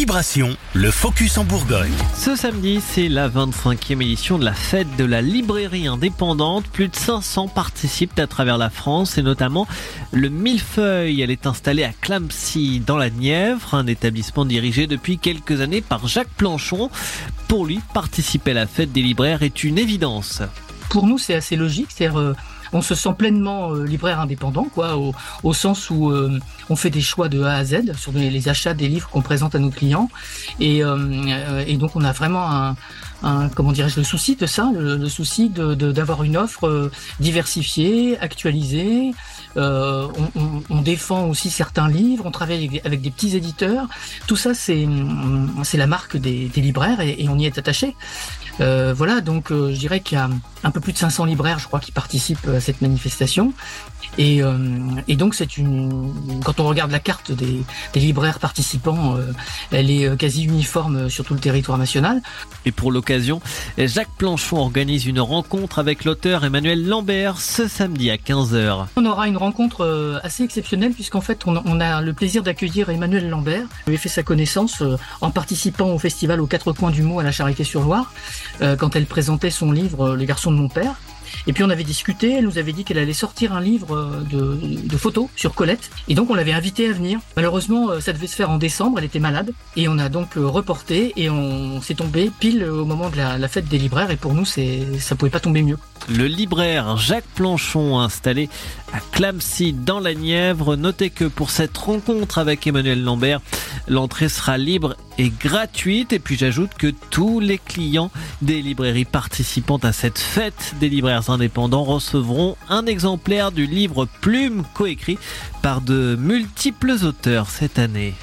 Vibration, le focus en Bourgogne. Ce samedi, c'est la 25e édition de la fête de la librairie indépendante. Plus de 500 participent à travers la France et notamment le Millefeuille. Elle est installée à Clamcy dans la Nièvre, un établissement dirigé depuis quelques années par Jacques Planchon. Pour lui, participer à la fête des libraires est une évidence. Pour nous, c'est assez logique. C'est euh, on se sent pleinement euh, libraire indépendant, quoi, au, sens où euh, on fait des choix de A à Z sur les, achats des livres qu'on présente à nos clients, et, euh, et donc on a vraiment un, comment dirais-je le souci de ça, le, souci de d'avoir une offre diversifiée, actualisée. Euh, on, défend aussi certains livres, on travaille avec, des petits éditeurs. Tout ça, c'est la marque des, libraires et, on y est attaché. Euh, voilà, donc je dirais qu'il y a un peu plus de 500 libraires, je crois, qui participent à cette manifestation. Et, euh, et donc, c'est une. Quand on regarde la carte des, des libraires participants, euh, elle est euh, quasi uniforme sur tout le territoire national. Et pour l'occasion, Jacques Planchon organise une rencontre avec l'auteur Emmanuel Lambert ce samedi à 15h. On aura une rencontre assez exceptionnelle puisqu'en fait, on, on, a le plaisir d'accueillir Emmanuel Lambert. J'ai fait sa connaissance en participant au festival aux quatre coins du mot à la Charité-sur-Loire quand elle présentait son livre Les garçons de mon père. Et puis on avait discuté, elle nous avait dit qu'elle allait sortir un livre euh, de, photos sur Colette. Et donc on l'avait invitée à venir. Malheureusement, euh, ça devait se faire en décembre, elle était malade. Et on a donc euh, reporté et on s'est tombé pile au moment de la, la, fête des libraires. Et pour nous, ça pouvait pas tomber mieux. Le libraire Jacques Planchon, installé à Clamcy dans la Nièvre. Notez que pour cette rencontre avec Emmanuel Lambert, l'entrée sera libre et gratuite. Et puis j'ajoute que tous les clients des librairies participantes à cette fête des libraires indépendants recevront un exemplaire du livre Plume coécrit par de multiples auteurs cette année.